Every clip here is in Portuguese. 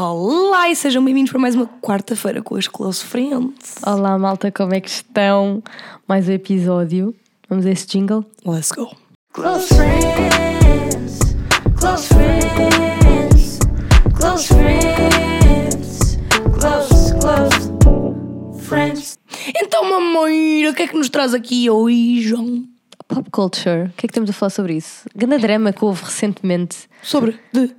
Olá e sejam bem-vindos para mais uma quarta-feira com as Close Friends. Olá malta, como é que estão? Mais um episódio. Vamos a esse jingle? Let's go. Close friends, close friends, close friends, close, close friends. Então, mamãe, o que é que nos traz aqui hoje, João? Pop culture. O que é que temos a falar sobre isso? Grande drama que houve recentemente Sobre de.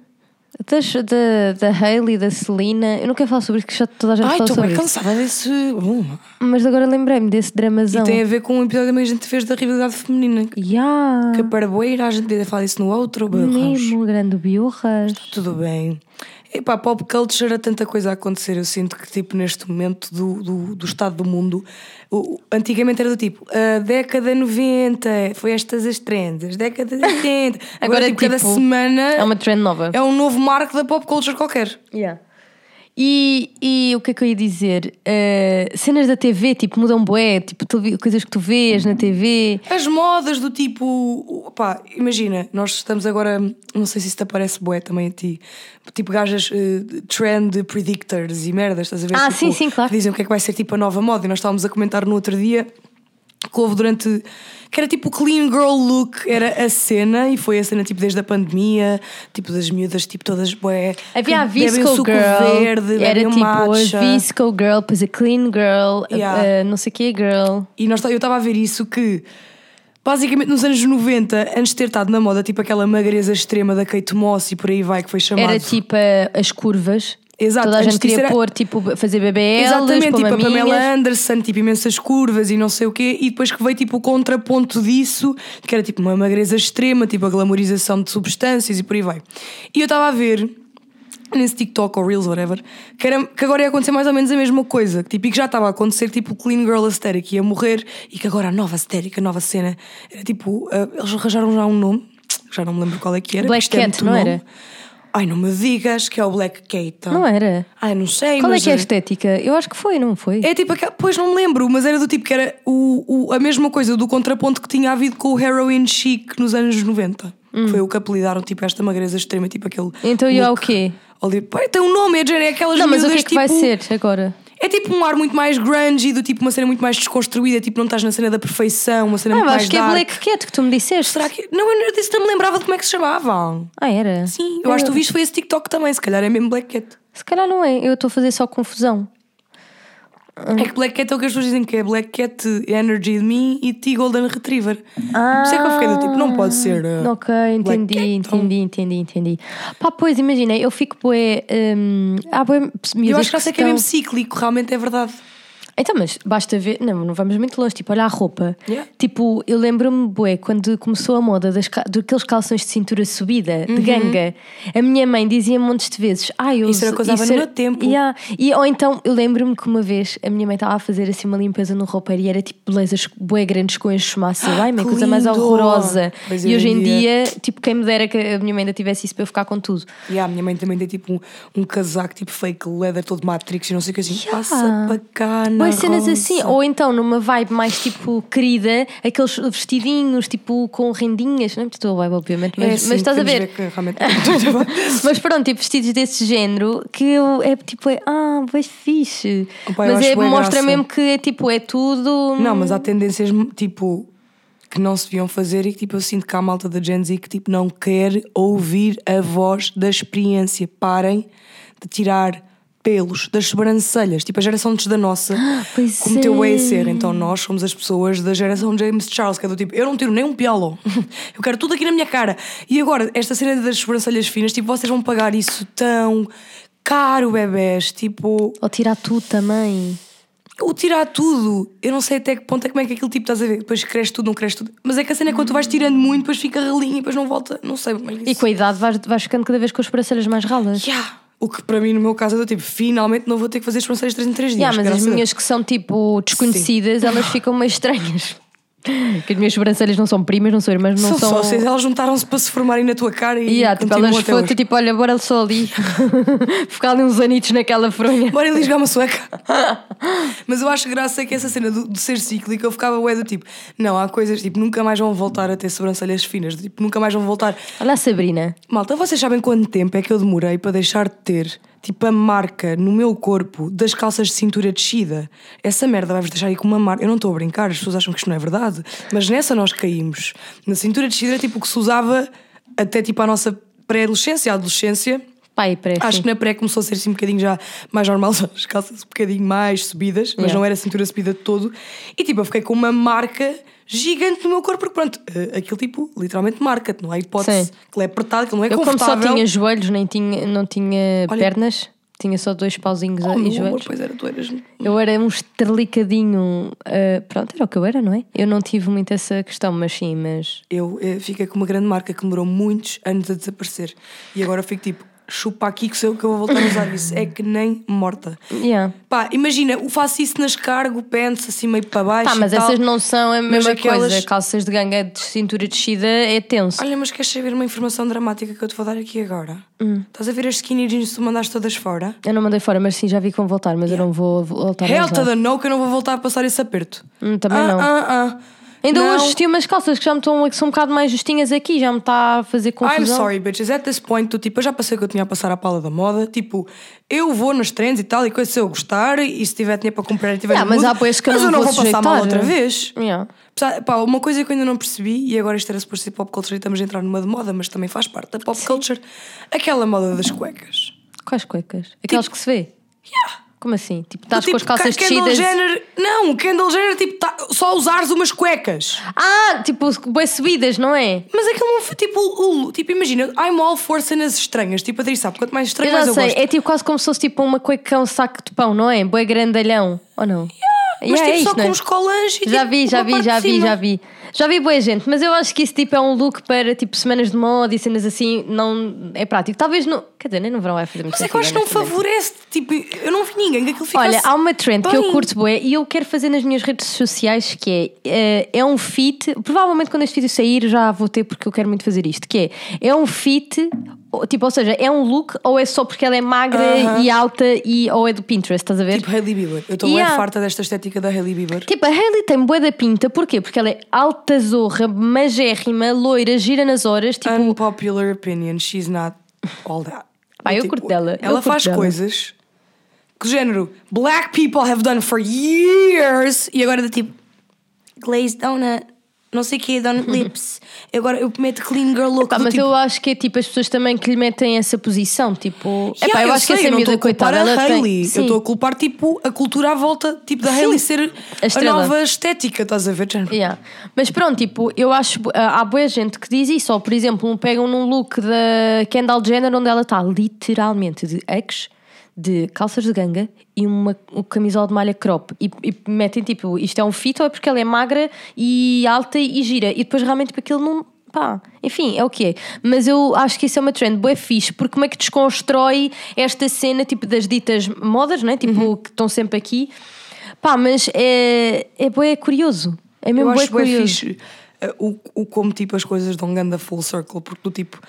Das, da, da Hailey, da Selena. Eu não quero falar sobre isso, que já toda a gente Ai, fala estou sobre bem isso. cansada desse. Bom, Mas agora lembrei-me desse dramazão. E tem a ver com um episódio que a gente fez da rivalidade feminina. Ya, Que para boeira a gente devia falar isso no outro. mesmo, grande biurras. Tudo bem. Epá, pop culture há tanta coisa a acontecer. Eu sinto que, tipo, neste momento do, do, do estado do mundo, o- antigamente era do tipo, a década 90 foi estas as trends, as décadas 80. Agora, Agora, tipo, cada tipo, semana É uma trend nova. é um novo marco da pop culture qualquer. Yeah. E, e o que é que eu ia dizer? Uh, cenas da TV, tipo, mudam bué, tipo, televi- coisas que tu vês na TV. As modas do tipo. Pá, imagina, nós estamos agora. Não sei se isso te aparece bué também a ti. Tipo gajas eh, trend predictors e merdas, estás a ver? Ah, Tipo, sim, sim, claro. que Dizem o que é que vai ser tipo a nova moda. E nós estávamos a comentar no outro dia que houve durante. que era tipo o clean girl look, era a cena, e foi a cena tipo desde a pandemia, tipo das miúdas, tipo todas bué. Havia a Visco suco Girl, verde, era tipo matcha. a Visco Girl, depois a Clean Girl, a- Yeah. a não sei o que Girl. E nós, eu estava a ver isso que basicamente nos anos 90, antes de ter estado na moda, tipo aquela magreza extrema da Kate Moss e por aí vai, que foi chamado. Era tipo a- as curvas. Exato, Toda a gente queria era- pôr, tipo, fazer BBL, Exatamente, tipo a. Pamela Anderson, tipo imensas curvas e não sei o quê, e depois que veio tipo o contraponto disso, que era tipo uma magreza extrema, tipo a glamorização de substâncias e por aí vai. E eu estava a ver nesse TikTok ou Reels, whatever, que, era, que agora ia acontecer mais ou menos a mesma coisa, que, tipo, e que já estava a acontecer tipo Clean Girl Aesthetic ia morrer e que agora a nova estética, a nova cena, era tipo, ah, eles arranjaram já um nome, já não me lembro qual é que era. Black é Cat, não nome. era? Ai, não me digas que é o Black Cat. Não era? Ai, não sei, Qual é que é a estética? Eu acho que foi, não foi? é tipo aquela. Pois não me lembro, mas era do tipo que era o, o- a mesma coisa do contraponto que tinha havido com o heroin chic nos anos 90. Que foi o que apelidaram tipo esta magreza extrema, tipo aquele. Hum. Então, e há o look quê? Pá, Tem um nome, é, é aquelas Não, mas o que é que vai tipo- ser agora? É tipo um ar muito mais grunge, do tipo uma cena muito mais desconstruída, tipo não estás na cena da perfeição, uma cena Ah, muito mais acho que é dark. Black Cat que tu me disseste. Será que. Não, eu disse não me lembrava de como é que se chamavam. Ah, era? Sim, eu acho que tu viste foi esse TikTok também, se calhar é mesmo Black Cat. Se calhar não é, eu estou a fazer só confusão. É que Black Cat é o que as pessoas dizem que é Black Cat Energy de mim e T Golden Retriever. Ah, Por isso é que eu fiquei do tipo, não pode ser. uh, Ok, entendi, Cat, então. entendi, entendi, entendi. Pá, pois imagina, eu fico bué. Há bué Eu acho que essa que é mesmo cíclico, realmente é verdade. Então, mas basta ver. Não, não vamos muito longe. Tipo, olha a roupa. Yeah. Tipo, eu lembro-me, bué, quando começou a moda das, daqueles calções de cintura subida, de ganga, a minha mãe dizia montes de vezes. Ah, eu Uhum. Isso era usava isso no era- meu tempo. Yeah. E, ou então, eu lembro-me que uma vez a minha mãe estava a fazer assim uma limpeza no roupeiro e era tipo belezas bué grandes com este massa. Ai, mãe, coisa mais horrorosa. E hoje em em dia, tipo, quem me dera que a minha mãe ainda tivesse isso para eu ficar com tudo. E a minha mãe também tem tipo um, um casaco tipo fake leather todo Matrix e não sei o que assim. Yeah. Passa para cá, na Boas cenas rosa. assim, ou então numa vibe mais tipo querida, aqueles vestidinhos tipo com rendinhas, não é muito tua vibe, obviamente, mas, É, mas sim, estás a podemos ver. que realmente... Mas pronto, tipo vestidos desse género que eu, é tipo, é, ah, bem fixe. Opa, mas é, mostra mesmo que é tipo, é tudo. Não, mas há tendências tipo que não se deviam fazer e que tipo eu sinto que há malta da Gen Z que tipo não quer ouvir a voz da experiência. Parem de tirar pelos das sobrancelhas, tipo a geração antes da nossa pois cometeu é. a ser. Então nós somos as pessoas da geração James Charles, que é do tipo, eu não tiro nem um pialo, eu quero tudo aqui na minha cara. E agora, esta cena das sobrancelhas finas, tipo, vocês vão pagar isso tão caro, bebés, tipo. Ou tirar tudo também. O tirar tudo, eu não sei até que ponto é como é que aquele tipo estás a ver. Depois cresce tudo, não cresce tudo. Mas é que a cena é quando tu vais tirando muito, depois fica ralinho e depois não volta. Não sei como é que E isso. com a idade vais, vais ficando cada vez com as sobrancelhas mais ralas. Yeah. O que para mim, no meu caso, é do tipo, finalmente não vou ter que fazer as sobrancelhas 3 em 3 dias. Yeah, mas as minhas que são tipo desconhecidas, elas ficam meio estranhas. Que as minhas sobrancelhas não são primas, não são irmãs, não São são. sócias, elas juntaram-se para se formarem na tua cara e. Yeah, tipo, elas foram tipo, olha, bora só ali ficar ali uns anitos naquela fronha. Bora ali jogar uma sueca. Mas eu acho graça que essa cena do- de ser cíclico eu ficava ué do tipo, não, há coisas tipo, nunca mais vão voltar a ter sobrancelhas finas, tipo, nunca mais vão voltar. Olha a Sabrina. Malta, vocês sabem quanto tempo é que eu demorei para deixar de ter tipo a marca no meu corpo das calças de cintura descida. Essa merda vai-vos deixar aí com uma marca. Eu não estou a brincar, as pessoas acham que isto não é verdade, mas nessa nós caímos. Na cintura descida era tipo o que se usava até tipo a nossa pré-adolescência, adolescência. Pai, pré. Acho sim. que na pré começou a ser assim um bocadinho já mais normal, as calças um bocadinho mais subidas, mas Yeah. não era cintura subida de todo. E tipo, eu fiquei com uma marca gigante no meu corpo, porque pronto, eh, aquilo tipo, literalmente marca-te, não há hipótese. Sim. Aquilo é apertado, aquilo não é Eu, como só confortável. tinha joelhos, nem tinha, não tinha Olha- pernas, tinha só dois pauzinhos Oh, e meu amor, joelhos. pois era, tu eras. Eu era um esterlicadinho. ah, pronto, era o que eu era, não é? Eu não tive muito essa questão, mas sim, mas. Eu eh, fiquei com uma grande marca que demorou muitos anos a desaparecer. E agora fico tipo, chupa aqui que sou eu que eu vou voltar a usar isso. É que nem morta. Yeah. Pá, imagina, eu faço isso nas cargo, pants, assim meio para baixo. Pá, mas tal. essas não são a mesma aquelas- coisa. Calças de ganga de cintura descida é tenso. Olha, mas queres saber uma informação dramática que eu te vou dar aqui agora? Hum. Estás a ver as skinny jeans que tu mandaste todas fora? Eu não mandei fora, mas sim, já vi que vão voltar, mas eu não vou voltar a Hell usar. to the no, que eu não vou voltar a passar esse aperto. Hum, também ah, não. Ah, ah. Ainda Não. hoje vesti umas calças que já me estão que são um bocado mais justinhas aqui, já me está a fazer confusão. I'm sorry, bitches. At this point, tu, tipo, eu já passei o que eu tinha a passar à pala da moda. Tipo, eu vou nos trends e tal, e coisa se eu gostar, e se tiver dinheiro para comprar e tiver Yeah, mas mood, há que mas eu não vou vou passar mal outra vez. Yeah. Pá, uma coisa que eu ainda não percebi, e agora isto era suposto ser pop culture e estamos a entrar numa de moda, mas também faz parte da pop culture, aquela moda das cuecas. Quais cuecas? Aquelas que se vê? Como assim? Tipo, estás tipo, com as calças Kendall descidas. Jenner, não, Kendall Jenner, tipo, tá, só usares umas cuecas. Ah, tipo, bem subidas, não é? Mas aquilo não foi tipo, o, tipo, imagina, I'm all for cenas estranhas, tipo, a Adri sabe, quanto mais estranho, mais eu sei, gosto. é tipo quase como se fosse tipo uma cueca, um saco de pão, não é? Boi grandalhão, ou não? Mas Yeah, tipo, é só isto, com é? uns colãs e Já tipo, vi, já vi, já vi, já vi. Já vi boa gente, mas eu acho que isso tipo é um look para tipo semanas de moda e cenas assim, não é prático. Talvez no. Quer dizer, nem no verão vai fazer muito Mas é que eu acho que não sentido, honestamente. favorece, tipo, eu não vi ninguém que aquilo ficasse... Olha, há uma trend que eu bem. curto bué e eu quero fazer nas minhas redes sociais que é, eh, é um fit, provavelmente quando este vídeo sair já vou ter porque eu quero muito fazer isto, que é, é um fit, tipo, ou seja, é um look ou é só porque ela é magra Aham. e alta e, ou é do Pinterest, estás a ver? Tipo Hailey Bieber. Eu estou bem farta desta estética da Hailey Bieber. Tipo, a Hailey tem bué da pinta, porquê? Porque ela é alta zorra, magérrima, loira, gira nas horas, tipo... Unpopular opinion, she's not all that. Pá, eu Tipo, curto dela, Ela curto faz dela. coisas que o género black people have done for years e agora é tipo glazed donut, não sei o que, donut lips. Agora eu meto clean girl look. Do mas tipo, eu acho que é tipo as pessoas também que lhe metem essa posição, tipo. Yeah, epá, eu, acho que sei, essa eu não miúda, estou a culpar coitada, a ela Hailey. tem. Eu estou a culpar tipo a cultura à volta tipo da Sim. Hailey ser A a, nova estética, estás a ver? género? Yeah. Mas pronto, tipo, eu acho. ah, Há boa gente que diz isso, ou por exemplo, pegam num look da Kendall Jenner onde ela está literalmente de ex, de calças de ganga e uma, um camisola de malha crop e, e metem tipo, isto é um fit ou é porque ela é magra e alta e gira e depois realmente tipo, aquilo não. Pá, enfim, é o que é. Mas eu acho que isso é uma trend boa fixe, porque como é que desconstrói esta cena tipo das ditas modas, não é? Tipo, Uhum. que estão sempre aqui. Pá, mas é, é, bué curioso. É Eu mesmo bué acho curioso. fixe uh, o, o como tipo as coisas dão ganda full circle, porque do tipo.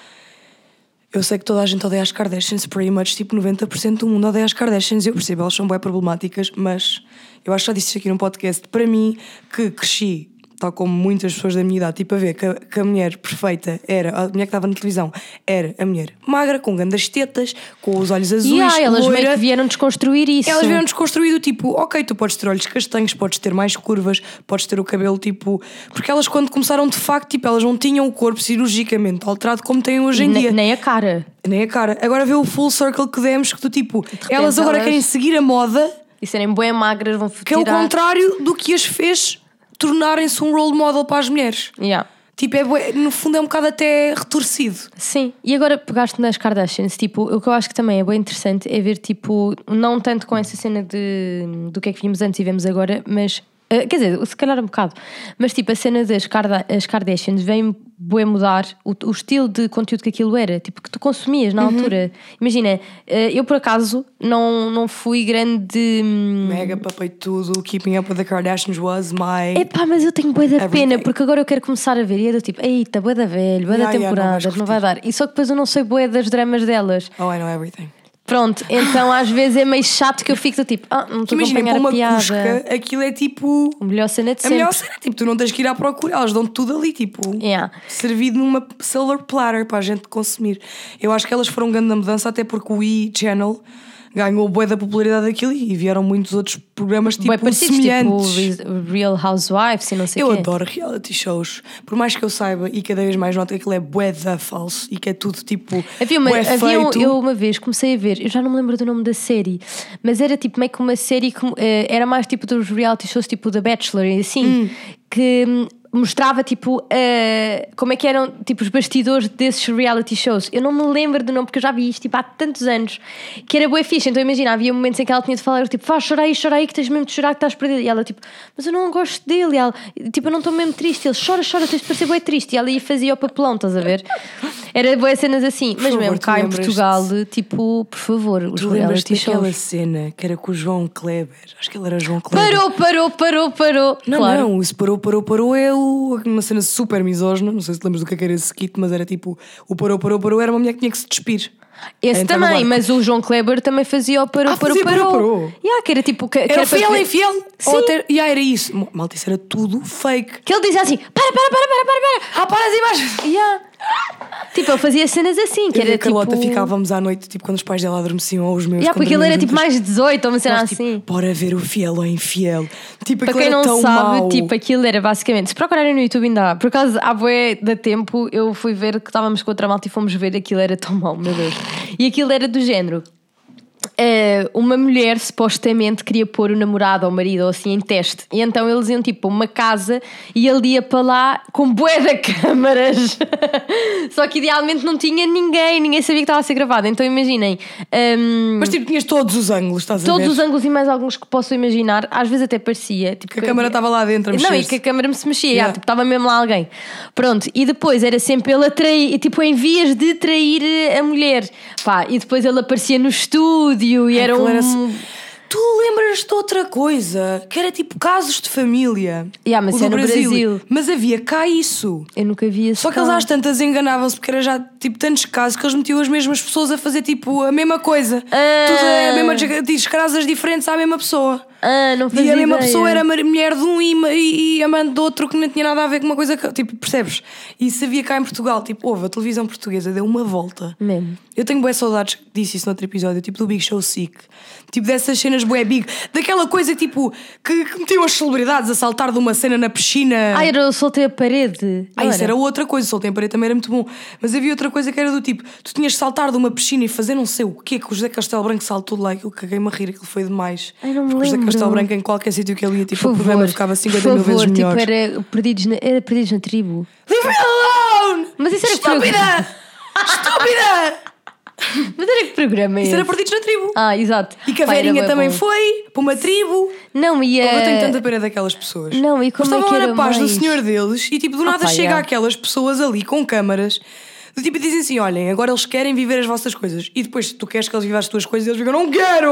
Eu sei que toda a gente odeia as Kardashians, pretty much tipo 90% do mundo odeia as Kardashians, eu percebo, elas são bem problemáticas, mas eu acho que já disse isto aqui num podcast. Para mim, que cresci, tal como muitas pessoas da minha idade, tipo a ver que a, que a mulher perfeita era, a mulher que estava na televisão, era a mulher magra, com grandes tetas, com os olhos azuis, E ah, elas meio loira. que vieram desconstruir isso. Elas vieram desconstruído, tipo, ok, tu podes ter olhos castanhos, podes ter mais curvas, podes ter o cabelo, tipo. Porque elas, quando começaram de facto, tipo, elas não tinham o corpo cirurgicamente alterado como têm hoje em dia. nem a cara. Nem a cara. Agora vê o full circle que demos, que tu, tipo, elas agora elas- querem seguir a moda, E serem bem magras, vão que é o contrário do que as fez tornarem-se um role model para as mulheres. Yeah. Tipo, é, no fundo é um bocado até retorcido. Sim, e agora pegaste nas Kardashians, tipo, o que eu acho que também é bem interessante é ver, tipo, não tanto com essa cena de, do que é que vimos antes e vemos agora, mas, eh, quer dizer, se calhar um bocado, mas tipo, a cena das Karda as Kardashians vem bem mudar o, o estilo de conteúdo que aquilo era, tipo, que tu consumias Uhum. na altura. Imagina, eh, eu por acaso não, não fui grande. hum, Mega papei tudo, Keeping Up with the Kardashians was my. Epá, mas eu tenho bué da Everything. pena, porque agora eu quero começar a ver e é do tipo, eita, bué da velho, bué da Yeah, yeah, não temporada, não vai dar. E só que depois eu não sei bué das dramas delas. Oh, I know everything. Pronto, então às vezes é meio chato que eu fico do tipo, ah, não estou a acompanhar uma a piada. cusca, aquilo é tipo. A melhor cena de A sempre. melhor cena, tipo, tu não tens que ir à procura, elas dão tudo ali, tipo, Yeah. servido numa silver platter para a gente consumir. Eu acho que elas foram grande na mudança, até porque o E! Ganhou bué da popularidade daquilo e vieram muitos outros programas tipo Bué parecidos, semelhantes. tipo Re- Real Housewives e não sei o Eu quê. adoro reality shows. Por mais que eu saiba e cada vez mais noto que aquilo é bué da falso e que é tudo tipo. Havia uma, havia um- feito. eu uma vez comecei a ver, eu já não me lembro do nome da série, mas era tipo meio que uma série que eh, era mais tipo dos reality shows, tipo The Bachelor e assim, Hum. que hum, mostrava tipo eh, como é que eram tipo os bastidores desses reality shows. Eu não me lembro do nome porque eu já vi isto tipo, há tantos anos que era boa fixe. Então imagina, havia momentos em que ela tinha de falar, tipo, faz chorar aí, chora aí, que tens mesmo de chorar que estás perdida. E ela tipo, mas eu não gosto dele. E ela, tipo, eu não estou mesmo triste. Ele chora, chora, tens de parecer bem triste. E ela ia fazia o papelão, estás a ver? Era boas cenas assim. Mas favor, mesmo cá em? Portugal, tipo, por favor, os Tu lembras reality daquela shows. cena que era com o João Kleber? Acho que ele era João Kleber. Parou, parou, parou, parou. Não, claro. não, isso parou, parou, parou é uma cena super misógina. Não sei se te lembras do que é que era esse kit, mas era tipo: o parou, parou, parou era uma mulher que tinha que se despir. Esse no também, mas o João Kleber também fazia o parou, Ah, parou, parou. parou. Yeah, que era tipo. Que, Era fiel, infiel? Sim. Ou. E ah, era isso. Malta, isso era tudo fake. Que ele dizia assim: para, para, para, para, para, para. Ah, para as imagens! Yeah. Tipo, ele fazia cenas assim, que Eu e era a Carlota tipo. ficávamos à noite, tipo, quando os pais dela adormeciam ou os meus. Yeah, porque ele era tipo mais 18 ou uma cena. Nós, assim. tipo, bora ver o fiel ou infiel. Tipo, Para quem era não tão sabe, mau. tipo, aquilo era basicamente. Se procurarem no YouTube ainda há. Por acaso, há bué da tempo, eu fui ver que estávamos com outra malta e fomos ver aquilo era tão mau, meu Deus. E aquilo era do género. Eh, uma mulher supostamente queria pôr o namorado ou o marido ou assim em teste e então eles iam tipo uma casa e ele ia para lá com bué de câmaras só que idealmente não tinha ninguém ninguém sabia que estava a ser gravado então imaginem hum, Mas tipo, tinhas todos os ângulos, estás a todos ver? os ângulos e mais alguns que posso imaginar às vezes até parecia tipo, Que a câmara estava lá dentro a não, e que a câmara me se mexia, Yeah. yeah, tipo, estava mesmo lá alguém. Pronto, e depois era sempre ele a trair, tipo, em vias de trair eh, a mulher. Pá, e depois ele aparecia no estúdio e era um. era Tu lembras de outra coisa? Que era tipo casos de família. Yeah, mas O é no Brasil. Mas havia cá isso. Eu nunca vi Só que eles às tantas enganavam-se porque era já tipo tantos casos que eles metiam as mesmas pessoas a fazer tipo a mesma coisa. Ah. Tudo é a mesma diferentes à mesma pessoa. Ah, não fazia E a mesma ideia. pessoa era mulher de um e, e, amante do outro que não tinha nada a ver com uma coisa que. Tipo, percebes? E isso havia cá em Portugal. Tipo, houve, a televisão portuguesa deu uma volta. Mesmo. Eu tenho boas saudades, disse isso no outro episódio, tipo do Big Show Sick. Tipo dessas cenas bué big. Daquela coisa tipo que, que metiam as celebridades a saltar de uma cena na piscina. Ah, era eu soltei a parede. Ah, isso era outra coisa, o Soltem Parede também era muito bom. Mas havia outra coisa que era do tipo: tu tinhas de saltar de uma piscina e fazer não sei o quê, que o José Castelo Branco saltou de lá, aquilo caguei-me a rir, aquilo foi demais. Ai, não me José. Castelo Branco, em qualquer sítio que ele ia, tipo, Por o programa favor, ficava 50 por mil vezes favor, melhor. Tipo, era perdidos, na, era perdidos na tribo. Leave me alone! Mas isso era que Estúpida! Estúpida! Mas era que programa é Isso era esse? perdidos na tribo. Ah, exato. E que a Pá, era bué também bom. foi para uma tribo. Não, e Oh, eu tenho a- tanta pena daquelas pessoas. Não, e como é estavam que lá era na paz mais? do senhor deles e tipo do nada pá, chega yeah. aquelas pessoas ali com câmaras. Do tipo, e dizem assim: olhem, agora eles querem viver as vossas coisas. E depois tu queres que eles vivam as tuas coisas e eles ficam: não quero,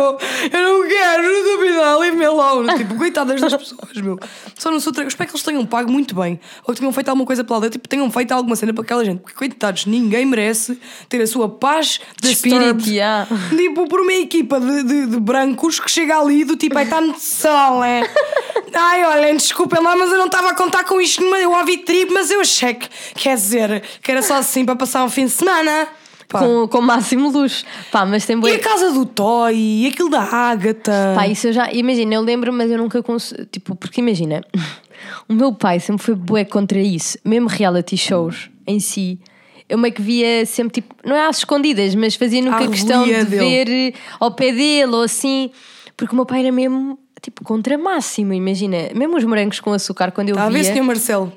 eu não quero, não duvidar, leave me alone. Tipo, coitadas das pessoas, meu. Só não sou. Eu espero que eles tenham pago muito bem ou que tenham feito alguma coisa pela aldeia, tipo, tenham feito alguma cena para aquela gente. Porque, coitados, ninguém merece ter a sua paz De espírito, yeah. Tipo, por uma equipa de, de, de brancos que chega ali do tipo, ai, está muito sol, é? Ai, olhem, desculpem lá, mas eu não estava a contar com isto numa. Eu ouvi tribo, mas eu achei que, quer dizer, que era só assim para passar um fim de semana. Pá. Com, com máximo luxo. Pá, mas tem E bué- a casa do Toy, e aquilo da Ágata. Pá, isso eu já. Imagina, eu lembro, mas eu nunca consegui. Tipo, porque imagina, o meu pai sempre foi bué contra isso, mesmo reality shows em si. Eu meio que via sempre, tipo, não é às escondidas, mas fazia nunca questão de dele. ver ao pé dele ou assim, porque o meu pai era mesmo, tipo, contra máximo. Imagina, mesmo os morangos com açúcar, quando eu Está a ver, via. senhor Marcelo?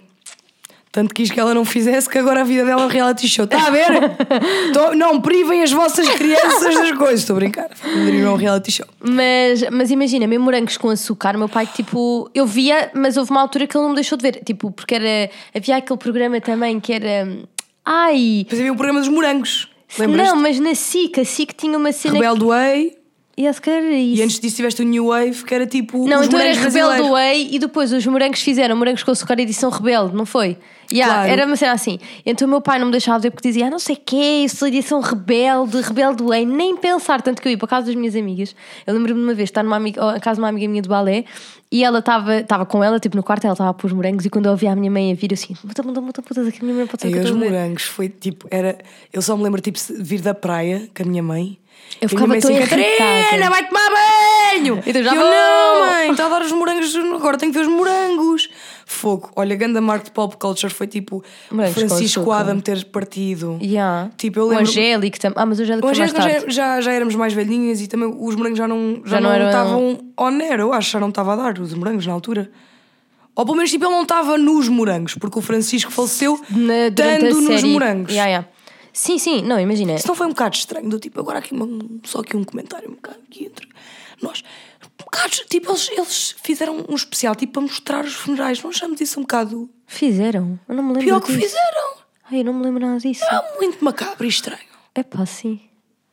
Tanto quis que ela não fizesse que agora a vida dela é um reality show. Está a ver? Tô- não privem as vossas crianças das coisas. Estou a brincar. Não é um reality show. Mas, mas imagina, mesmo morangos com açúcar, meu pai, tipo, eu via, mas houve uma altura que ele não me deixou de ver. Tipo, porque era. Havia aquele programa também que era. Ai! Depois havia o programa dos morangos. Não, mas na SIC, a SIC tinha uma cena. Rebelde Way. E se calhar era isso. E antes disso tiveste o New Wave, que era tipo. Não, os então era Rebelde. Way e depois os morangos fizeram morangos com açúcar edição Rebelde, não foi? Yeah, Claro. Era uma cena assim. Então o meu pai não me deixava ver porque dizia, ah, não sei o que é isso, edição Rebelde, Rebelde Way, nem pensar. Tanto que eu ia para casa das minhas amigas. Eu lembro-me de uma vez estar numa amiga, a casa de uma amiga minha de balé e ela estava estava com ela, tipo no quarto, ela estava a pôr os morangos e quando eu ouvia a minha mãe a vir, eu assim, muda, muda, muda, muda, aqui a minha mãe pode ser E que os estou a ver." morangos foi tipo, era. Eu só me lembro tipo de vir da praia com a minha mãe. Eu ficava tão irritada. Catarina, vai tomar banho! E tu já eu, vou! não, mãe, está a dar os morangos, agora tenho que ver os morangos. Fogo. Olha, a ganda marca de pop culture foi tipo Morangos Francisco. Adam ter partido. Yeah. Tipo, eu O lembro- Angélico também. Ah, mas o Angélico O tarde. já, já, já éramos mais velhinhas e também os morangos já não, já Já não não estavam on air, eu acho, já não estava a dar os morangos na altura. Ou pelo menos tipo, ele não estava nos morangos, porque o Francisco faleceu Na- estando nos série. morangos. Yeah, yeah. Sim, sim, não, imagina. Isso não foi um bocado estranho, do tipo, agora aqui só aqui um comentário, um bocado aqui entre nós. Um bocado, tipo, eles, eles fizeram um especial tipo para mostrar os funerais, não achamos isso um bocado Fizeram? Eu não me lembro pior que disso. fizeram? Ai, eu não me lembro nada disso. É muito macabro e estranho. É pá, sim.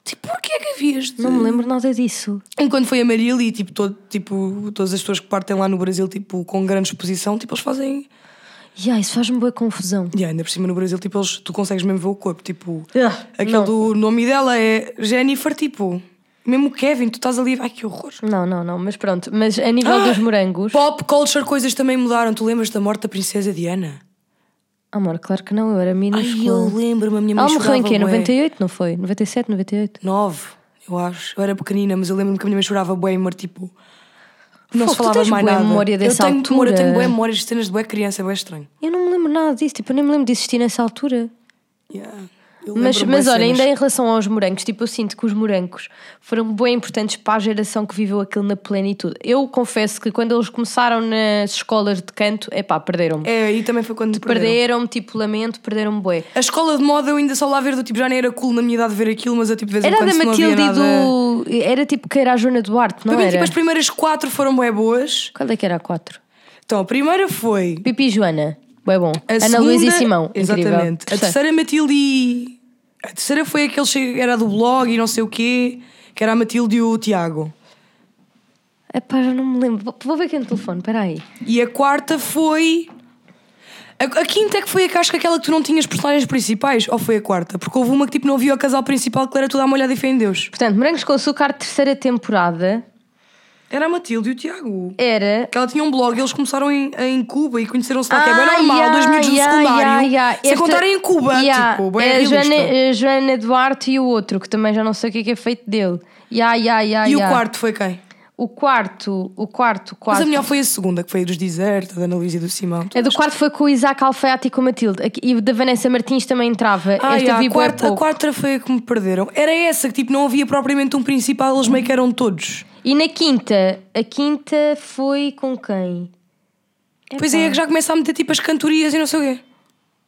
Tipo, porquê é que havias de... Não me lembro nada disso. Enquanto foi a Marília e tipo, todo, tipo, todas as pessoas que partem lá no Brasil tipo, com grande exposição, tipo, eles fazem. Ya, isso faz-me boa confusão. E ainda por cima no Brasil, tipo, eles, tu consegues mesmo ver o corpo. Tipo, Ah, aquele não. do nome dela é Jennifer, tipo, mesmo o Kevin, tu estás ali, ai que horror. Não, não, não, mas pronto. Mas a nível Ah! dos morangos. Pop culture, coisas também mudaram. Tu lembras da morte da Princesa Diana? Amor, claro que não, eu era Ai, eu minúscula. lembro-me, a minha mãe Ela morreu em quê? bué. 98, não foi? 97, 98? Nove, eu acho. Eu era pequenina, mas eu lembro-me que a minha mãe chorava bué, mas tipo. Não Fogo, se falava mais nada. memória dessa eu tenho memória, eu tenho altura. boa memórias de cenas de boa criança, é bué estranho. Eu não me lembro nada disso, tipo, eu nem me lembro de existir nessa altura. Yeah. Mas, mas olha, cenas. ainda em relação aos morangos, tipo, eu sinto que os morangos foram bem importantes para a geração que viveu aquilo na plenitude. Eu confesso que quando eles começaram nas escolas de canto, epá, perderam-me. É, e também foi quando perderam. Perderam-me, tipo, lamento, perderam-me bué. A escola de moda eu ainda só lá ver do tipo, já nem era cool na minha idade ver aquilo, mas eu tipo de vez em Era quando da Matilde e nada... do. Era tipo que era a Joana Duarte, não bem, era? tipo, as primeiras quatro foram bué boas. Qual é que era a 4? Então, a primeira foi... Pipi e Joana, bué bom. A Ana segunda, Luísa e Simão, incrível. Exatamente. A terceira Matilde e... A terceira foi aquele que era do blog e não sei o quê, que era a Matilde e o Tiago. Epá, já não me lembro. Vou- ver aqui no telefone, peraí. E a quarta foi... A, a quinta é que foi a casca aquela que tu não tinhas personagens principais? Ou foi a quarta? Porque houve uma que tipo não havia o casal principal que era toda a molhada e fé em Deus. Portanto, Morangos com Açúcar, terceira temporada, Era a Matilde e o Tiago. era. Que ela tinha um blog, eles começaram em, em Cuba e conheceram-se lá, que é bem Ah, normal, yeah, dois do yeah, secundário. yeah, yeah. Sem Esta- contar em Cuba, Yeah, tipo, bem é. Joana, a Joana Duarte e o outro, que também já não sei o que é que é feito dele. Yeah, yeah, yeah, E o quarto foi quem? O quarto, o quarto, o Mas quarto. a melhor foi a segunda, que foi a dos Desertos, da Ana Luísa e do Simão. A do quarto foi com o Isaac Alfaiate e com a Matilde. E da Vanessa Martins também entrava. Ah, Esta yeah, a, quarta, a quarta foi a que me perderam. Era essa, que tipo, não havia propriamente um principal, eles meio que eram todos. E na quinta, a quinta foi com quem? Depois aí é que já começa a meter tipo as cantorias e não sei o quê.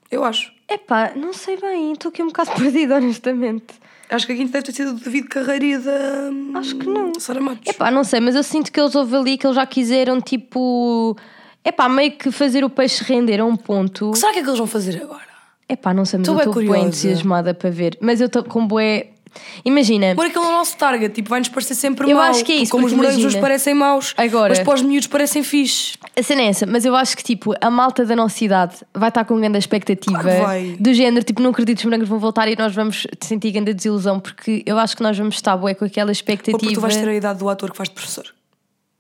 Eu acho. Epá, não sei bem, estou aqui um bocado perdida, honestamente. Acho que a quinta deve ter sido do David Carreira e da. Acho que não. Sara Matos. Epá, não sei, mas eu sinto que eles houve ali que eles já quiseram, tipo. Epá, meio que fazer o peixe render a um ponto. O que será que é que eles vão fazer agora? Epá, não sei, mas Tô eu estou bem entusiasmada para ver. Mas eu estou com bué. Imagina, Por aquele é o nosso target, tipo, vai-nos parecer sempre Eu mau. acho que é isso, Como os morangos nos parecem maus, Agora- mas para os miúdos parecem fixe. A cena é essa, mas eu acho que tipo, a malta da nossa idade vai estar com grande expectativa Claro do género, tipo, não acredito que os morangos vão voltar e nós vamos sentir grande desilusão, porque eu acho que nós vamos estar bué com aquela Ou expectativa. porque tu vais ter a idade do ator que faz de professor.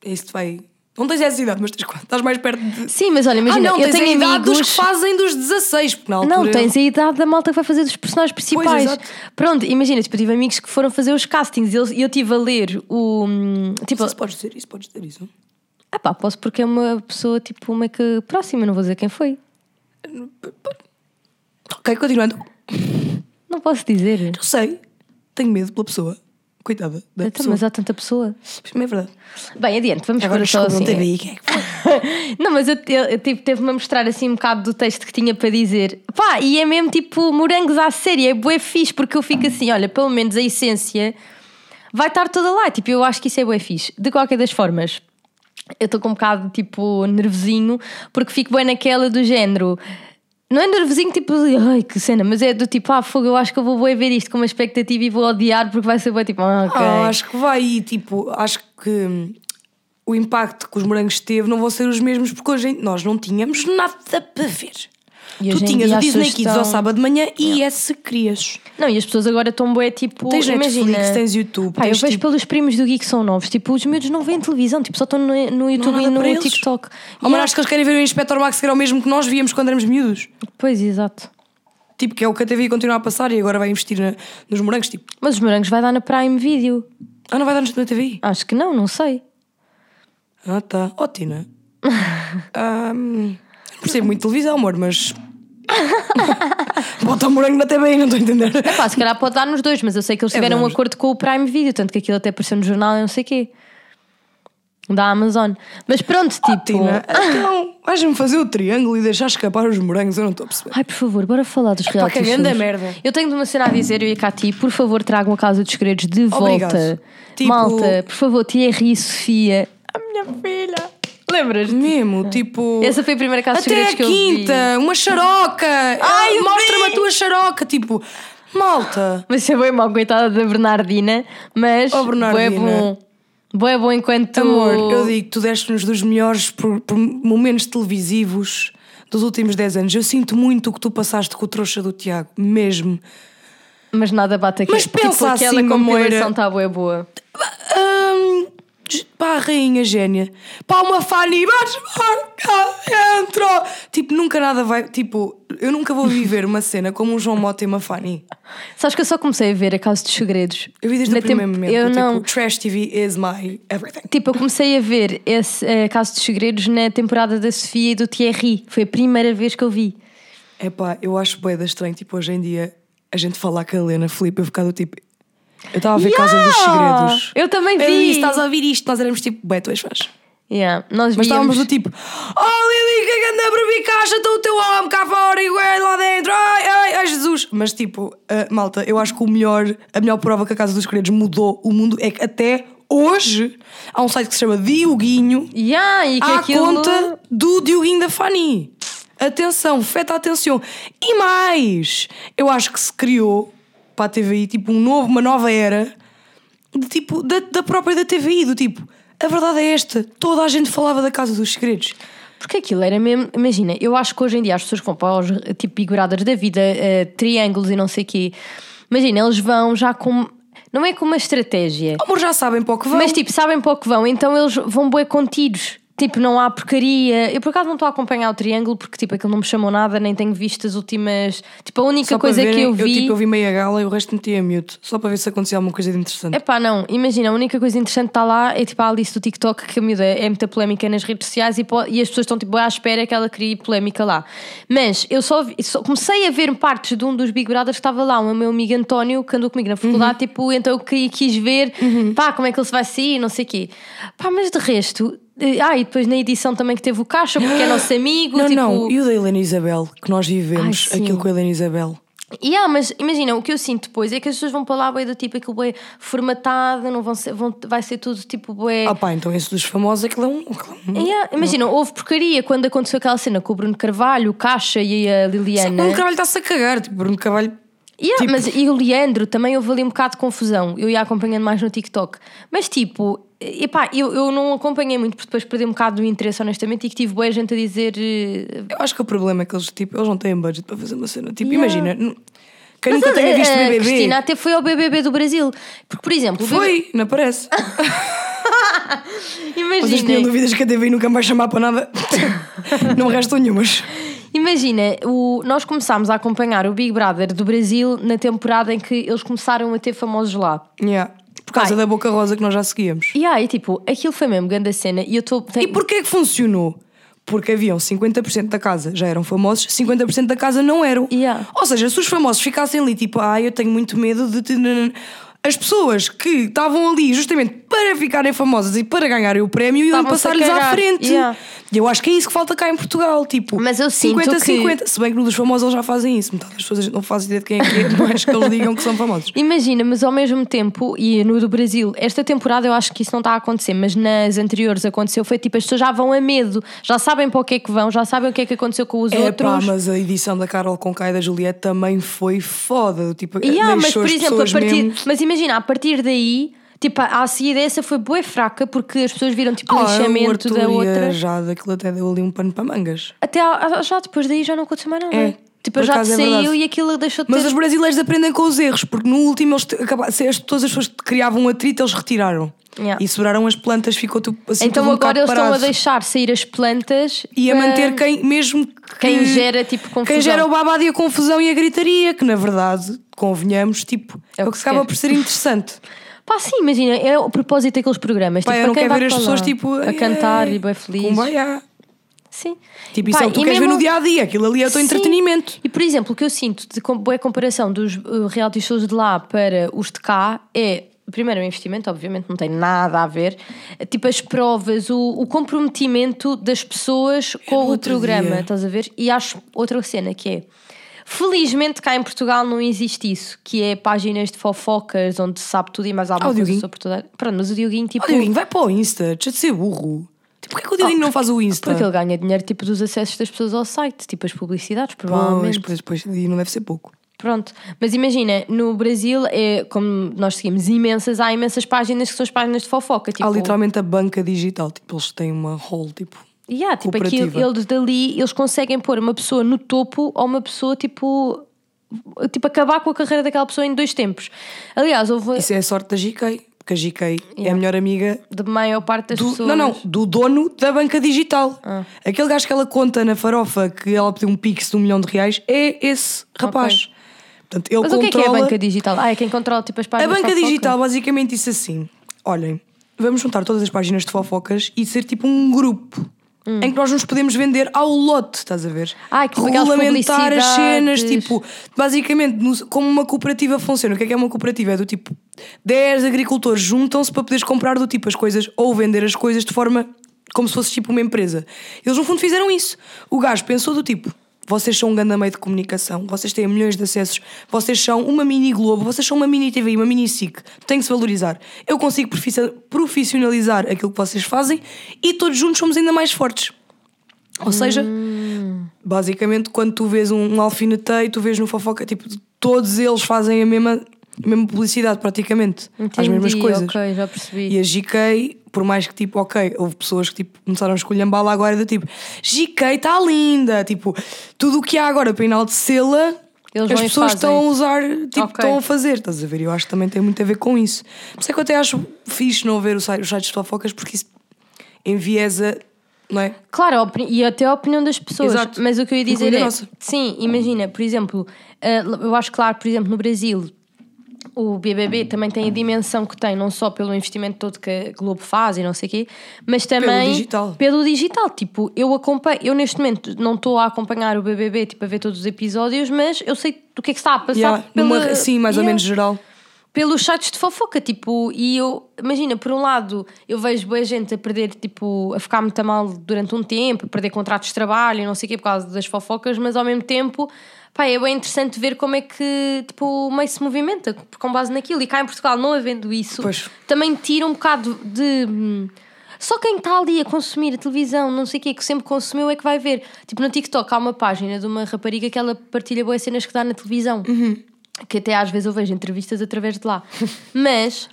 É isso que vai. Não tens essa idade, mas tens quase. Estás mais perto de. Sim, mas olha, imagina, ah, não, eu tens tenho a idade amigos. dos que fazem dos 16, porque na altura. Não, tens a idade da malta que vai fazer dos personagens principais. exato. Pronto, imagina, tipo, eu tive amigos que foram fazer os castings e eu, e eu tive a ler o. hum, Tipo, se podes dizer isso, podes dizer isso. Ah pá, posso porque é uma pessoa tipo meio que próxima, não vou dizer quem foi. Ok, continuando. Não posso dizer. Eu sei, tenho medo pela pessoa. Coitada da pessoa. mas há tanta pessoa. Não é verdade. Bem, adiante, vamos Agora só assim. não teve aí quem é que foi. Não, mas eu, eu, eu tipo, teve-me a mostrar assim um bocado do texto que tinha para dizer. Pá, e é mesmo tipo morangos à série, é bué fixe, porque eu fico assim, olha, pelo menos a essência vai estar toda lá. Tipo, eu acho que isso é bué fixe. De qualquer das formas, eu estou com um bocado tipo nervosinho, porque fico bem naquela do género. Não é nervosinho tipo, ai que cena, mas é do tipo, ah, fogo, eu acho que eu vou bué ver isto com uma expectativa e vou odiar porque vai ser bué tipo, ah, ok. Ah, acho que vai e tipo, acho que o impacto que os morangos teve não vão ser os mesmos porque hoje nós não tínhamos nada para ver. E tu tinhas o Disney Kids estão- ao sábado de manhã e é se querias. Não, e as pessoas agora estão bué tipo, Tens imagina. Netflix, tens YouTube, Pá, eu tens, vejo tipo- pelos primos do Geek que são novos, tipo, os miúdos não veem televisão, tipo, só estão no, no YouTube e no. TikTok. Oh, mas acho que eles querem ver o Inspector Max que era o mesmo que nós víamos quando éramos miúdos. Pois, exato. Tipo, que é o que a TV continua a passar e agora vai investir na- nos morangos. Tipo, Mas os morangos vai dar na Prime Video. ah, não vai dar-nos na TV? Acho que não, não sei. Ah, tá. Ó, Tina. Percebo muito televisão, amor, mas. Bota o morango na TV, não estou a entender. É pá, se calhar pode dar nos dois, mas eu sei que eles É tiveram um acordo com o Prime Video, tanto que aquilo até apareceu no jornal e não sei o quê. Da Amazon. Mas pronto, tipo. Tina, então, vais-me fazer o triângulo e deixar escapar os morangos, eu não estou a perceber. Ai, por favor, bora falar dos reality grande shows. merda. Eu tenho de uma cena a dizer, eu e a Cati, por favor, tragam a Casa dos Segredos de Obrigado. volta. Tipo- Malta, por favor, Thierry e Sofia. A minha filha. Lembras-te? Mesmo, tipo. Essa foi a primeira Casa Até a que eu vi. quinta, uma xaroca. Ai, Mostra-me a tua xaroca. Tipo, malta. Mas isso é bem mal, coitada da Bernardina. Mas Oh, Bernardina. bué bom. Bué bom enquanto... Amor, eu digo, tu deste-nos dos melhores por- por momentos televisivos dos últimos 10 anos. Eu sinto muito o que tu passaste com o trouxa do Tiago, mesmo. Mas nada bate aqui. Mas pensa tipo, aquela assim, compilação está bué boa. Hum, pá, a rainha gênia. Pá, uma Fanny, vais cá dentro. Tipo, nunca nada vai. Tipo, eu nunca vou viver uma cena como um João Mota e uma Fanny. Sabes que eu só comecei a ver a Casa dos Segredos. Eu vi desde o primeiro momento. Eu tipo, não. Trash TV is my everything. Tipo, eu comecei a ver esse uh, Caso dos Segredos na temporada da Sofia e do Thierry. Foi a primeira vez que eu vi. É pá, eu acho boeda estranho. Tipo, hoje em dia, a gente falar com a Helena Felipe, eu ficar do tipo. Eu estava a ver Casa dos Yeah! Segredos. Eu também Eu vi. disse, estás a ouvir isto? Nós éramos tipo, bué, tu és fãs. Yeah. Nós Mas estávamos do tipo, oh Lili, que anda a beber caixa, está o teu homem cá fora e ué, lá dentro, ai, ai, ai Jesus. Mas tipo, ah, malta, eu acho que o melhor, a melhor prova que a Casa dos Segredos mudou o mundo é que até hoje há um site que se chama Dioguinho Yeah, e que à aquilo... conta do Dioguinho da Fanny. Atenção, feta atenção. E mais, eu acho que se criou para a TVI tipo um novo, uma nova era de, tipo, da, da própria da TVI, do tipo, a verdade é esta, toda a gente falava da Casa dos Segredos. Porque aquilo era mesmo... Imagina, eu acho que hoje em dia as pessoas que vão para os tipo Brothers da vida, eh, triângulos e não sei o quê... Imagina, eles vão já com... Não é com uma estratégia. Amor, já sabem para o que vão. Mas tipo, sabem para o que vão, então eles vão bué contidos. Tipo, não há porcaria. Eu por acaso não estou a acompanhar o Triângulo porque tipo, aquilo não me chamou nada, nem tenho visto as últimas. Tipo, a única coisa verem, que eu vi. tipo, eu vi meia gala e o resto metia mute, só para ver se acontecia alguma coisa de interessante. Epá, não, imagina, a única coisa interessante que está lá é tipo a Alice do TikTok, que a miúda é muita polémica nas redes sociais e, e as pessoas estão tipo à espera que ela crie polémica lá. Mas eu só, vi- só comecei a ver partes de um dos Big Brothers que estava lá, o meu amigo António, que andou comigo na faculdade, Uhum. tipo, então eu queria, quis ver, pá, como é que ele se vai sair, não sei o quê. Pá, mas de resto. Ah, e depois na edição também que teve o Caixa, porque é nosso amigo. Não, tipo, não, e o da Helena Isabel, que nós vivemos Ai, aquilo com a Helena Isabel. E ah, mas imagina, o que eu sinto depois é que as pessoas vão para lá bué do tipo aquilo bué formatado, não vão ser, vão, vai ser tudo tipo bué. Ah pá, então esse dos famosos, aquilo é um... é um- Yeah, imagina, houve porcaria quando aconteceu aquela cena com o Bruno Carvalho, o Caixa e a Liliana. Bruno Carvalho está-se a cagar, tipo, Bruno Carvalho... Yeah, tipo- mas e o Leandro também houve ali um bocado de confusão. Eu ia acompanhando mais no TikTok. Mas tipo, epá, eu, eu não acompanhei muito porque depois perdi um bocado do interesse, honestamente, e que tive boa gente a dizer. eh, Eu acho que o problema é que eles, tipo, eles não têm budget para fazer uma cena. Tipo, Yeah. imagina, quem Mas nunca a- tenha visto a, BBB... Cristina até foi ao BBB do Brasil. Porque, por exemplo, o BBB Foi, não parece. Vocês tinham imagina, dúvidas que a TV nunca vai chamar para nada? não restam nenhumas. imagina o, nós começámos a acompanhar o Big Brother do Brasil na temporada em que eles começaram a ter famosos lá. Yeah. Por causa Pai. da Boca Rosa que nós já seguíamos. E aí, tipo, aquilo foi mesmo grande cena. E eu estou. E porquê que funcionou? Porque haviam 50% da casa já eram famosos, 50% da casa não eram. Yeah. Ou seja, se os famosos ficassem ali, tipo, ah, eu tenho muito medo de. As pessoas que estavam ali justamente para ficarem famosas e para ganharem o prémio iam passar-lhes à frente. Yeah. E eu acho que é isso que falta cá em Portugal. Tipo, Mas eu sinto 50-50. Se bem que no dos famosos eles já fazem isso. Metade das pessoas a gente não faz ideia de quem é que é, mas que eles digam que são famosos. Imagina, mas ao mesmo tempo, e no do Brasil, esta temporada eu acho que isso não está a acontecer, mas nas anteriores aconteceu, foi tipo, as pessoas já vão a medo, já sabem para o que é que vão, já sabem o que é que aconteceu com os É outros. pá, mas a edição da Carol com e da Juliette também foi foda. Tipo, Yeah, mas por exemplo, a partir, mesmo- mas imagina, a partir daí, tipo, a seguida essa foi bué fraca porque as pessoas viram tipo Ah, lixamento da a outra. Jade, aquilo até deu ali um pano para mangas. Até a- já depois daí já não aconteceu mais nada. É, Tipo, a Jade acaso é saiu verdade. e aquilo deixou de Mas ter. os brasileiros aprendem com os erros, porque no último eles te- acaba- se as- todas as pessoas que criavam um atrito, eles retiraram. Yeah. E seguraram as plantas, ficou tudo assim. Então um agora eles estão a parado. deixar sair as plantas E a para- manter quem, mesmo que- Quem gera, tipo, confusão. Quem gera o babado e a confusão e a gritaria, que na verdade, convenhamos, tipo, É é o que acaba quer. por ser interessante. Pá, sim, imagina, é o propósito daqueles programas. Pá, tipo, eu não quero ver as pessoas lá, tipo a cantar e bem com felizes. Sim. Tipo, isso Pá, é o que tu queres ver mesmo- no dia a dia, aquilo ali é o teu Sim. entretenimento. E por exemplo, o que eu sinto de boa comparação dos uh, reality shows de lá para os de cá é. Primeiro, o investimento, obviamente, não tem nada a ver. Tipo, as provas, o, o comprometimento das pessoas com o programa, dia. estás a ver? E acho outra cena que é. Felizmente cá em Portugal não existe isso, que é páginas de fofocas onde se sabe tudo e mais alguma Ah, o coisa Dioguinho. sobre toda. Pronto, mas o Dioguinho, tipo. Ó, Dioguinho, vai para o Insta, deixa de ser burro. Tipo, porquê que o Dioguinho não faz o Insta? Porque ele ganha dinheiro tipo dos acessos das pessoas ao site, tipo as publicidades, Pois, provavelmente. pois, pois, e não deve ser pouco. Pronto, mas imagina, no Brasil, é, como nós seguimos imensas, há imensas páginas que são as páginas de fofoca. Tipo, Há literalmente a banca digital, tipo, eles têm uma hall, tipo. Yeah, tipo aquilo, cooperativa. eles dali, eles conseguem pôr uma pessoa no topo ou uma pessoa tipo. Tipo, acabar com a carreira daquela pessoa em dois tempos. Aliás, houve Isso é a sorte da GK, porque a GK é a Yeah. melhor amiga de maior parte das do, pessoas. não, não, do dono da banca digital. Ah. Aquele gajo que ela conta na farofa que ela pediu um pix de um milhão de reais é esse rapaz. Portanto, ele Mas o que é que é a controla- banca digital? Ah, é quem controla tipo as A páginas de banca digital basicamente disse assim: olhem, vamos juntar todas as páginas de fofocas e ser tipo um grupo. Em que nós nos podemos vender ao lote, estás a ver? Hum. Ah, tipo aquelas Regulamentar as cenas, tipo, basicamente, como uma cooperativa funciona. O que é que é uma cooperativa? É do tipo, 10 agricultores juntam-se para poderes comprar do tipo as coisas ou vender as coisas de forma como se fosse tipo uma empresa. Eles no fundo fizeram isso. O gajo pensou do tipo, vocês são um grande meio de comunicação, vocês têm milhões de acessos, vocês são uma mini Globo, vocês são uma mini TV, uma mini SIC, tem que se valorizar. Eu consigo profissionalizar aquilo que vocês fazem e todos juntos somos ainda mais fortes. Ou seja, basicamente, quando tu vês um, um alfineteio, tu vês no fofoca, tipo, todos eles fazem a mesma, a mesma publicidade, praticamente. as Entendi, mesmas coisas. ok, já percebi. E a GK, por mais que tipo, ok, houve pessoas que tipo, começaram a escolher bala agora do tipo, GK está linda, tipo, tudo o que há agora para enaltecê-la, as pessoas fazem. estão a usar, tipo, Ok. estão a fazer, estás a ver? Eu acho que também tem muito a ver com isso. Por isso é que eu até acho fixe não ver os sites, de fofocas, porque isso enviesa, não é? Claro, e até a opinião das pessoas. Exato. Mas o que eu ia dizer é. nossa. Sim, imagina, por exemplo, eh, eu acho claro, por exemplo, no Brasil. O BBB também tem a dimensão que tem, não só pelo investimento todo que a Globo faz e não sei o quê, mas também digital. pelo digital. Tipo, eu acompanho, eu neste momento não estou a acompanhar o BBB, tipo, a ver todos os episódios, mas eu sei do que é que está a passar. Yeah, pela- numa- sim, mais ou Yeah menos geral. pelos sites de fofoca, tipo, e eu, imagina, por um lado, eu vejo boa gente a perder, tipo, a ficar muito mal durante um tempo, a perder contratos de trabalho e não sei o quê por causa das fofocas, mas ao mesmo tempo, pá, é bem interessante ver como é que, tipo, o meio se movimenta com base naquilo. E cá em Portugal, não havendo isso, Pois. também tira um bocado de. hum, Só quem está ali a consumir a televisão, não sei o quê, que sempre consumiu é que vai ver. Tipo, no TikTok há uma página de uma rapariga que ela partilha boas cenas que dá na televisão. Que até às vezes eu vejo entrevistas através de lá. Mas,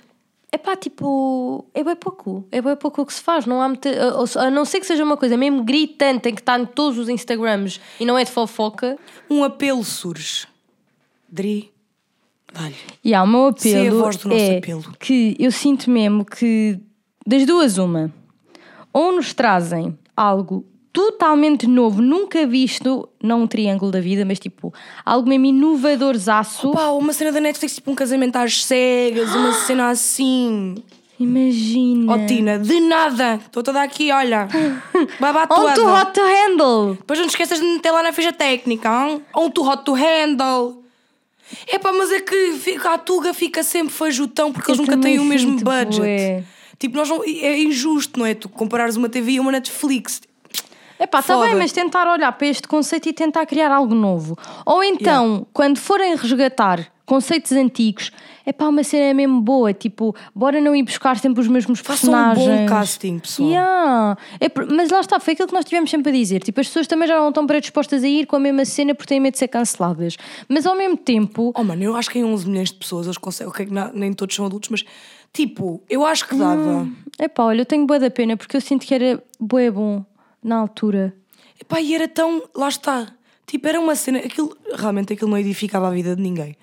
é pá, tipo, é bem pouco. É bem pouco o que se faz. Não há muita, a, a não ser que seja uma coisa mesmo gritante, tem que estar em todos os Instagrams e não é de fofoca. Um apelo surge. Dri, dá-lhe. E há o meu apelo. Sei a voz do nosso é apelo. Que eu sinto mesmo que, das duas, uma, ou nos trazem algo totalmente novo, nunca visto, não um triângulo da vida, mas tipo, algo mesmo inovadorzaço. Pá, uma cena da Netflix, tipo um casamento às cegas, uma cena assim. Imagina. Ó Tina, de nada. Estou toda aqui, olha. Baba On to toda. hot to handle. Depois não te esqueças de meter lá na ficha técnica. hein? On to hot to handle. É pá, mas é que fica, a Tuga fica sempre fajutão porque eles nunca têm o mesmo budget. bué. Tipo, nós não, é injusto, não é? Tu comparares uma TV e uma Netflix. Epá, está Foda. bem, mas tentar olhar para este conceito e tentar criar algo novo. Ou então, quando forem resgatar conceitos antigos, é pá, uma cena mesmo boa, tipo, bora não ir buscar sempre os mesmos Façam um personagens. bom casting, pessoal. Yeah. É mas lá está, foi aquilo que nós tivemos sempre a dizer. Tipo, as pessoas também já não estão predispostas a ir com a mesma cena porque têm medo de ser canceladas. Mas ao mesmo tempo, Oh mano, eu acho que em 11 milhões de pessoas eles conseguem. Ok, que na- nem todos são adultos, mas tipo, eu acho que dava. é pá, olha, eu tenho boa da pena porque eu sinto que era bué bom na altura. Epá, e era tão. Lá está. Tipo, era uma cena. Aquilo, realmente aquilo não edificava a vida de ninguém.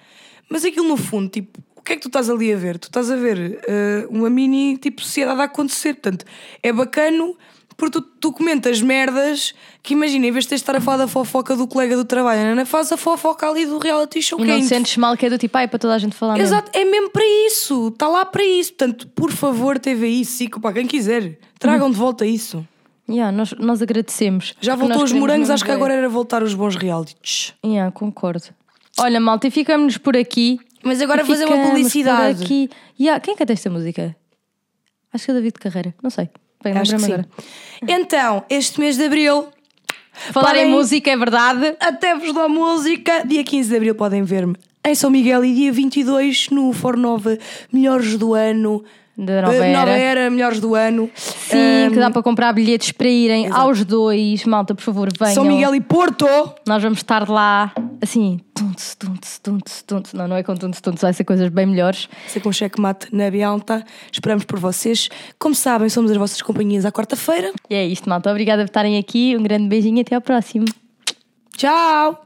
Mas aquilo no fundo, tipo, o que é que tu estás ali a ver? Tu estás a ver eh, uma mini tipo sociedade a acontecer. Portanto, é bacano porque tu, tu comentas merdas que imagina, em vez de teres de estar a falar da fofoca do colega do trabalho, Ana faz a fofoca ali do reality show. E é não te sentes mal que é do tipo, ai, para toda a gente falar mesmo. Exato, é mesmo para isso, está lá para isso. Portanto, por favor, TVI, Cico, para quem quiser, tragam de volta isso. Yeah, nós, nós agradecemos. Já voltou os morangos, acho que agora era voltar os bons realities. Yeah, concordo. Olha, malta, e ficamos por aqui. Mas agora E fazer uma publicidade. por Aqui. Yeah, quem canta esta música? Acho que é o David Carreira, não sei. Bem, Acho que sim. agora. Então, este mês de Abril, Falar em Podem- música é verdade. até vos dou música. Dia 15 de Abril podem ver-me em São Miguel e dia 22 no Fornova Melhores do Ano. Da nova Eh, Nova era. Era, Melhores do Ano. Sim, Ahm, que dá para comprar bilhetes para irem Exato. aos dois. Malta, por favor, venham. São Miguel e Porto. Nós vamos estar lá, assim, tuntes, tuntes, tuntes, tuntes. Não, não é com tuntes, tuntes, vai ser coisas bem melhores. Ser com checkmate na Bialta. Esperamos por vocês. Como sabem, somos as vossas companhias à quarta-feira. E é isto, malta. Obrigada por estarem aqui. Um grande beijinho e até ao próximo. Tchau!